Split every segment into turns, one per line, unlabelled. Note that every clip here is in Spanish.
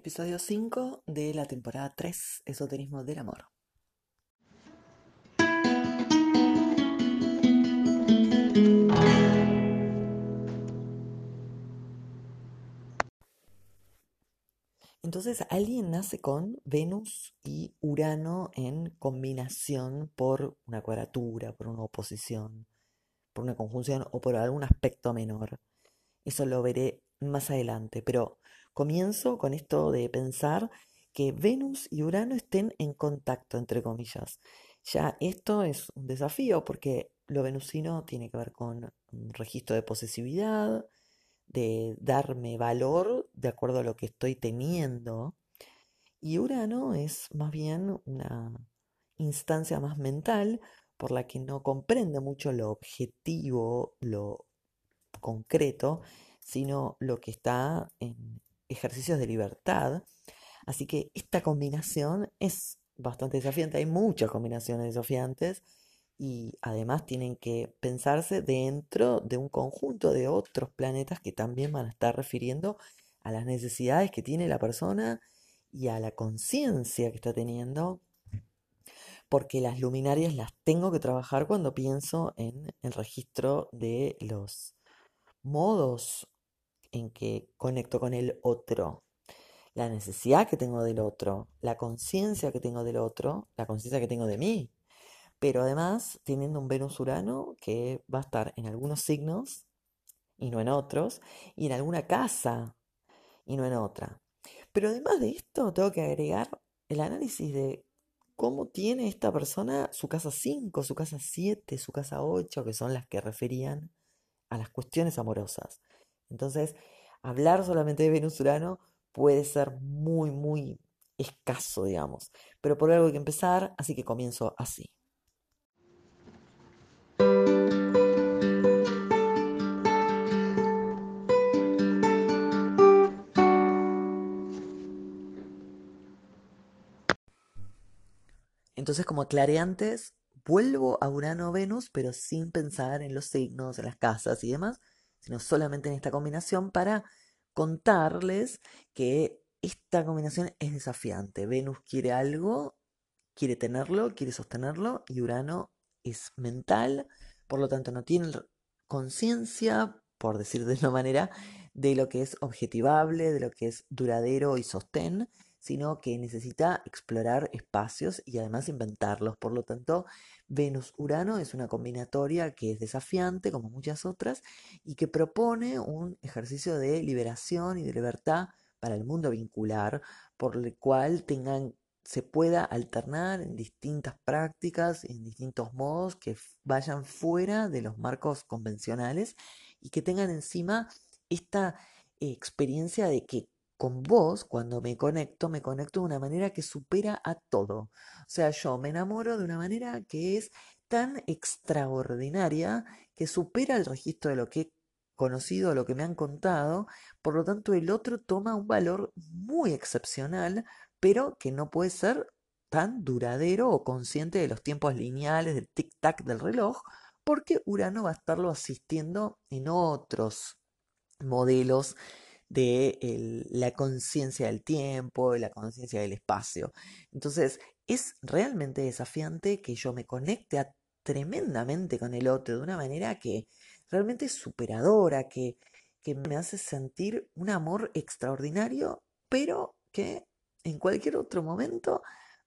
Episodio 5 de la temporada 3, Esoterismo del Amor. Entonces, alguien nace con Venus y Urano en combinación por una cuadratura, por una oposición, por una conjunción o por algún aspecto menor. Eso lo veré más adelante, pero comienzo con esto de pensar que Venus y Urano estén en contacto, entre comillas. Ya esto es un desafío porque lo venusino tiene que ver con un registro de posesividad, de darme valor de acuerdo a lo que estoy teniendo. Y Urano es más bien una instancia más mental por la que no comprende mucho lo objetivo, lo concreto, sino lo que está en ejercicios de libertad. Así que esta combinación es bastante desafiante. Hay muchas combinaciones desafiantes y además tienen que pensarse dentro de un conjunto de otros planetas que también van a estar refiriendo a las necesidades que tiene la persona y a la conciencia que está teniendo, porque las luminarias las tengo que trabajar cuando pienso en el registro de los modos en que conecto con el otro, la necesidad que tengo del otro, la conciencia que tengo del otro, la conciencia que tengo de mí, pero además teniendo un Venus Urano que va a estar en algunos signos y no en otros, y en alguna casa y no en otra. Pero además de esto, tengo que agregar el análisis de cómo tiene esta persona su casa 5, su casa 7, su casa 8, que son las que referían a las cuestiones amorosas. Entonces, hablar solamente de Venus Urano puede ser muy, muy escaso, digamos. Pero por algo hay que empezar, así que comienzo así. Entonces, como aclaré antes, vuelvo a Urano-Venus, pero sin pensar en los signos, en las casas y demás, sino solamente en esta combinación para contarles que esta combinación es desafiante. Venus quiere algo, quiere tenerlo, quiere sostenerlo y Urano es mental, por lo tanto no tiene conciencia, por decir de una manera, de lo que es objetivable, de lo que es duradero y sostén, sino que necesita explorar espacios y además inventarlos. Por lo tanto, Venus-Urano es una combinatoria que es desafiante, como muchas otras, y que propone un ejercicio de liberación y de libertad para el mundo vincular, por el cual tengan, se pueda alternar en distintas prácticas, en distintos modos que vayan fuera de los marcos convencionales y que tengan encima esta experiencia de que con vos, cuando me conecto, me conecto de una manera que supera a todo. O sea, yo me enamoro de una manera que es tan extraordinaria que supera el registro de lo que he conocido, lo que me han contado. Por lo tanto, el otro toma un valor muy excepcional, pero que no puede ser tan duradero o consciente de los tiempos lineales, del tic-tac del reloj, porque Urano va a estarlo asistiendo en otros modelos de la conciencia del tiempo, de la conciencia del espacio. Entonces, es realmente desafiante que yo me conecte tremendamente con el otro de una manera que realmente es superadora, que, que me hace sentir un amor extraordinario, pero que en cualquier otro momento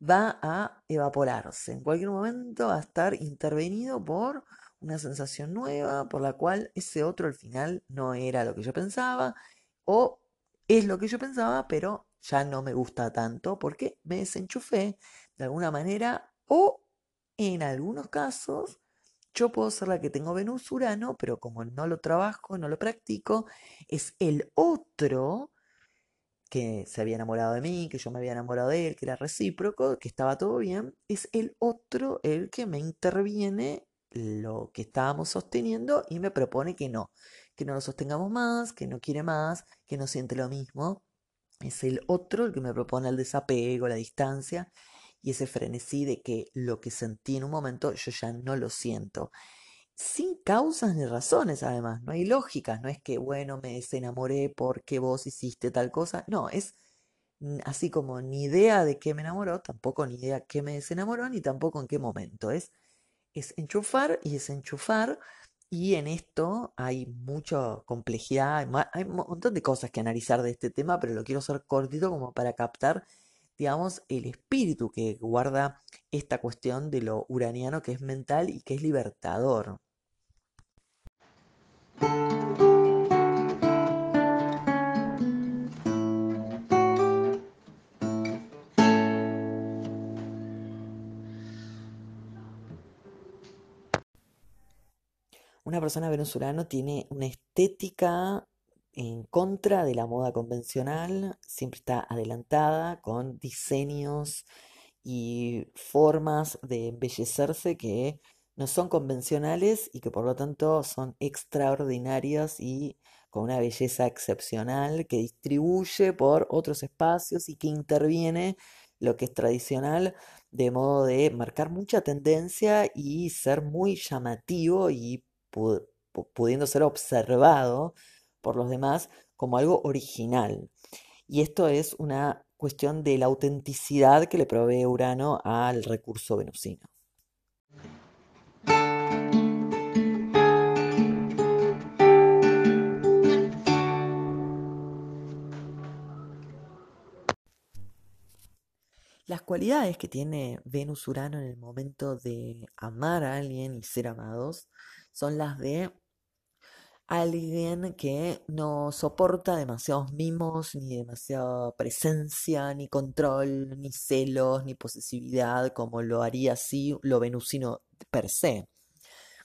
va a evaporarse, en cualquier momento va a estar intervenido por una sensación nueva, por la cual ese otro al final no era lo que yo pensaba, o es lo que yo pensaba, pero ya no me gusta tanto porque me desenchufé de alguna manera o en algunos casos yo puedo ser la que tengo Venus Urano, pero como no lo trabajo, no lo practico, es el otro que se había enamorado de mí, que yo me había enamorado de él, que era recíproco, que estaba todo bien, es el otro el que me interviene lo que estábamos sosteniendo y me propone que no, que no lo sostengamos más, que no quiere más, que no siente lo mismo. Es el otro el que me propone el desapego, la distancia y ese frenesí de que lo que sentí en un momento yo ya no lo siento. Sin causas ni razones, además, no hay lógicas, no es que, bueno, me desenamoré porque vos hiciste tal cosa, no, es así como ni idea de qué me enamoró, tampoco ni idea qué me desenamoró, ni tampoco en qué momento. Es, es enchufar y desenchufar. Y en esto hay mucha complejidad, hay un montón de cosas que analizar de este tema, pero lo quiero hacer cortito como para captar, digamos, el espíritu que guarda esta cuestión de lo uraniano que es mental y que es libertador. Una persona venezolana tiene una estética en contra de la moda convencional, siempre está adelantada con diseños y formas de embellecerse que no son convencionales y que por lo tanto son extraordinarias y con una belleza excepcional que distribuye por otros espacios y que interviene lo que es tradicional de modo de marcar mucha tendencia y ser muy llamativo y pudiendo ser observado por los demás como algo original. Y esto es una cuestión de la autenticidad que le provee Urano al recurso venusino. Las cualidades que tiene Venus-Urano en el momento de amar a alguien y ser amados son las de alguien que no soporta demasiados mimos, ni demasiada presencia, ni control, ni celos, ni posesividad, como lo haría así lo venusino per se.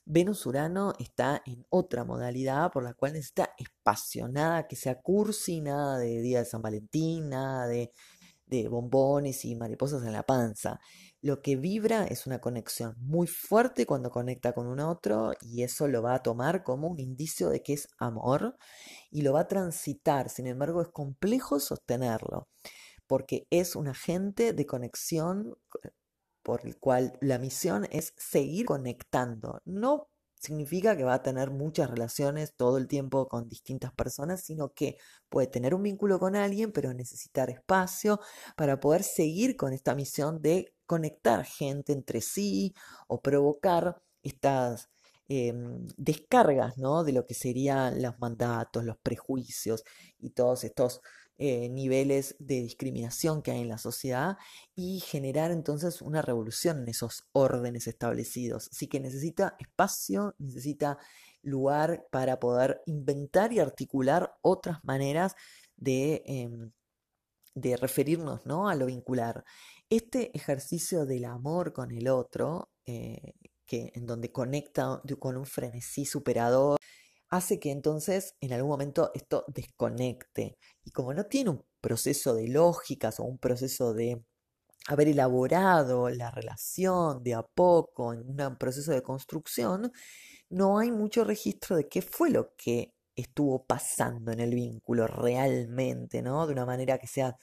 Venus Urano está en otra modalidad por la cual necesita espacio, nada que sea cursi, nada de Día de San Valentín, nada de, de bombones y mariposas en la panza. Lo que vibra es una conexión muy fuerte cuando conecta con un otro y eso lo va a tomar como un indicio de que es amor y lo va a transitar. Sin embargo, es complejo sostenerlo porque es un agente de conexión por el cual la misión es seguir conectando, no significa que va a tener muchas relaciones todo el tiempo con distintas personas, sino que puede tener un vínculo con alguien, pero necesitar espacio para poder seguir con esta misión de conectar gente entre sí o provocar estas em, descargas ¿no? de lo que serían los mandatos, los prejuicios y todos estos eh, niveles de discriminación que hay en la sociedad y generar entonces una revolución en esos órdenes establecidos. Así que necesita espacio, necesita lugar para poder inventar y articular otras maneras de, em, de referirnos ¿no? a lo vincular. Este ejercicio del amor con el otro, eh, que, en donde conecta con un frenesí superador, hace que entonces en algún momento esto desconecte. Y como no tiene un proceso de lógicas o un proceso de haber elaborado la relación de a poco en un proceso de construcción, no hay mucho registro de qué fue lo que estuvo pasando en el vínculo realmente, ¿no? De una manera que sea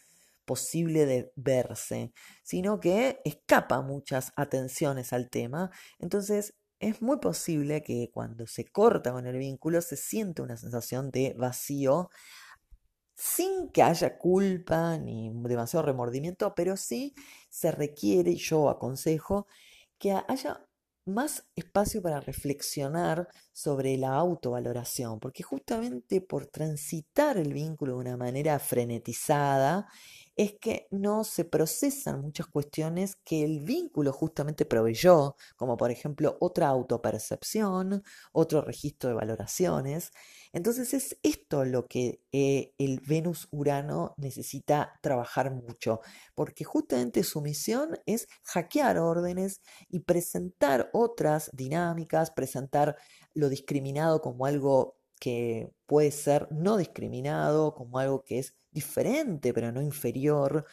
posible de verse, sino que escapa muchas atenciones al tema. Entonces, es muy posible que cuando se corta con el vínculo se siente una sensación de vacío sin que haya culpa ni demasiado remordimiento, pero sí se requiere, yo aconsejo, que haya más espacio para reflexionar sobre la autovaloración, porque justamente por transitar el vínculo de una manera frenetizada, es que no se procesan muchas cuestiones que el vínculo justamente proveyó, como por ejemplo otra autopercepción, otro registro de valoraciones. Entonces es esto lo que eh, el Venus-Urano necesita trabajar mucho, porque justamente su misión es hackear órdenes y presentar otras dinámicas, presentar lo discriminado como algo que puede ser no discriminado, como algo que es diferente, pero no inferior.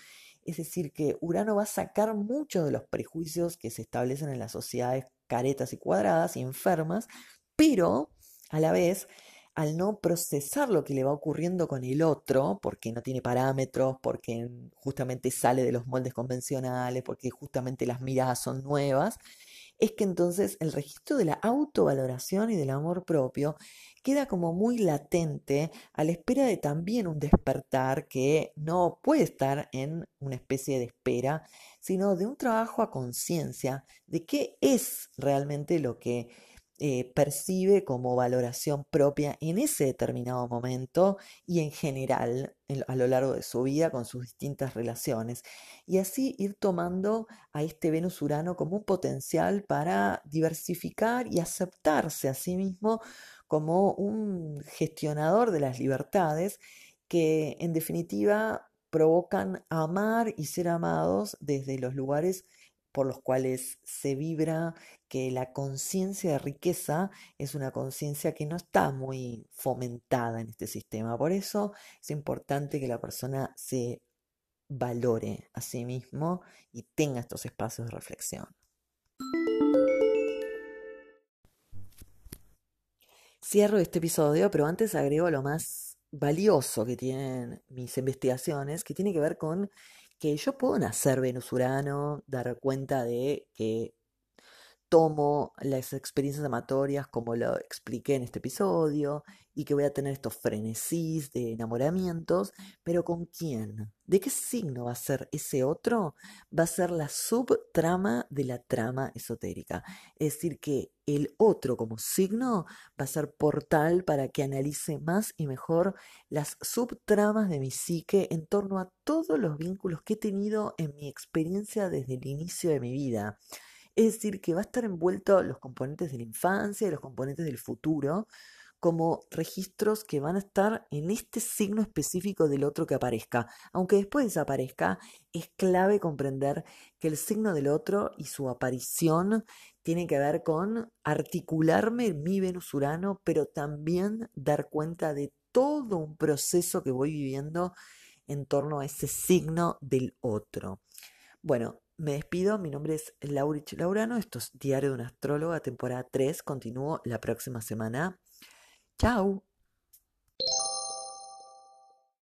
Es decir, que Urano va a sacar muchos de los prejuicios que se establecen en las sociedades caretas y cuadradas y enfermas, pero a la vez, al no procesar lo que le va ocurriendo con el otro, porque no tiene parámetros, porque justamente sale de los moldes convencionales, porque justamente las miradas son nuevas, es que entonces el registro de la autovaloración y del amor propio queda como muy latente a la espera de también un despertar que no puede estar en una especie de espera, sino de un trabajo a conciencia de qué es realmente lo que eh, percibe como valoración propia en ese determinado momento y en general a lo largo de su vida con sus distintas relaciones. Y así ir tomando a este Venus Urano como un potencial para diversificar y aceptarse a sí mismo como un gestionador de las libertades que en definitiva provocan amar y ser amados desde los lugares por los cuales se vibra que la conciencia de riqueza es una conciencia que no está muy fomentada en este sistema. Por eso es importante que la persona se valore a sí mismo y tenga estos espacios de reflexión. Cierro este episodio, pero antes agrego lo más valioso que tienen mis investigaciones, que tiene que ver con que yo puedo nacer venusurano, dar cuenta de que tomo las experiencias amatorias como lo expliqué en este episodio y que voy a tener estos frenesís de enamoramientos, pero ¿con quién? ¿De qué signo va a ser ese otro? Va a ser la subtrama de la trama esotérica. Es decir, que el otro como signo va a ser portal para que analice más y mejor las subtramas de mi psique en torno a todos los vínculos que he tenido en mi experiencia desde el inicio de mi vida. Es decir, que va a estar envuelto los componentes de la infancia los componentes del futuro como registros que van a estar en este signo específico del otro que aparezca. Aunque después desaparezca, es clave comprender que el signo del otro y su aparición tiene que ver con articularme mi Venus Urano, pero también dar cuenta de todo un proceso que voy viviendo en torno a ese signo del otro. Bueno, me despido, mi nombre es Laurich Laurano, esto es Diario de una Astróloga, temporada 3, continúo la próxima semana. ¡Chao!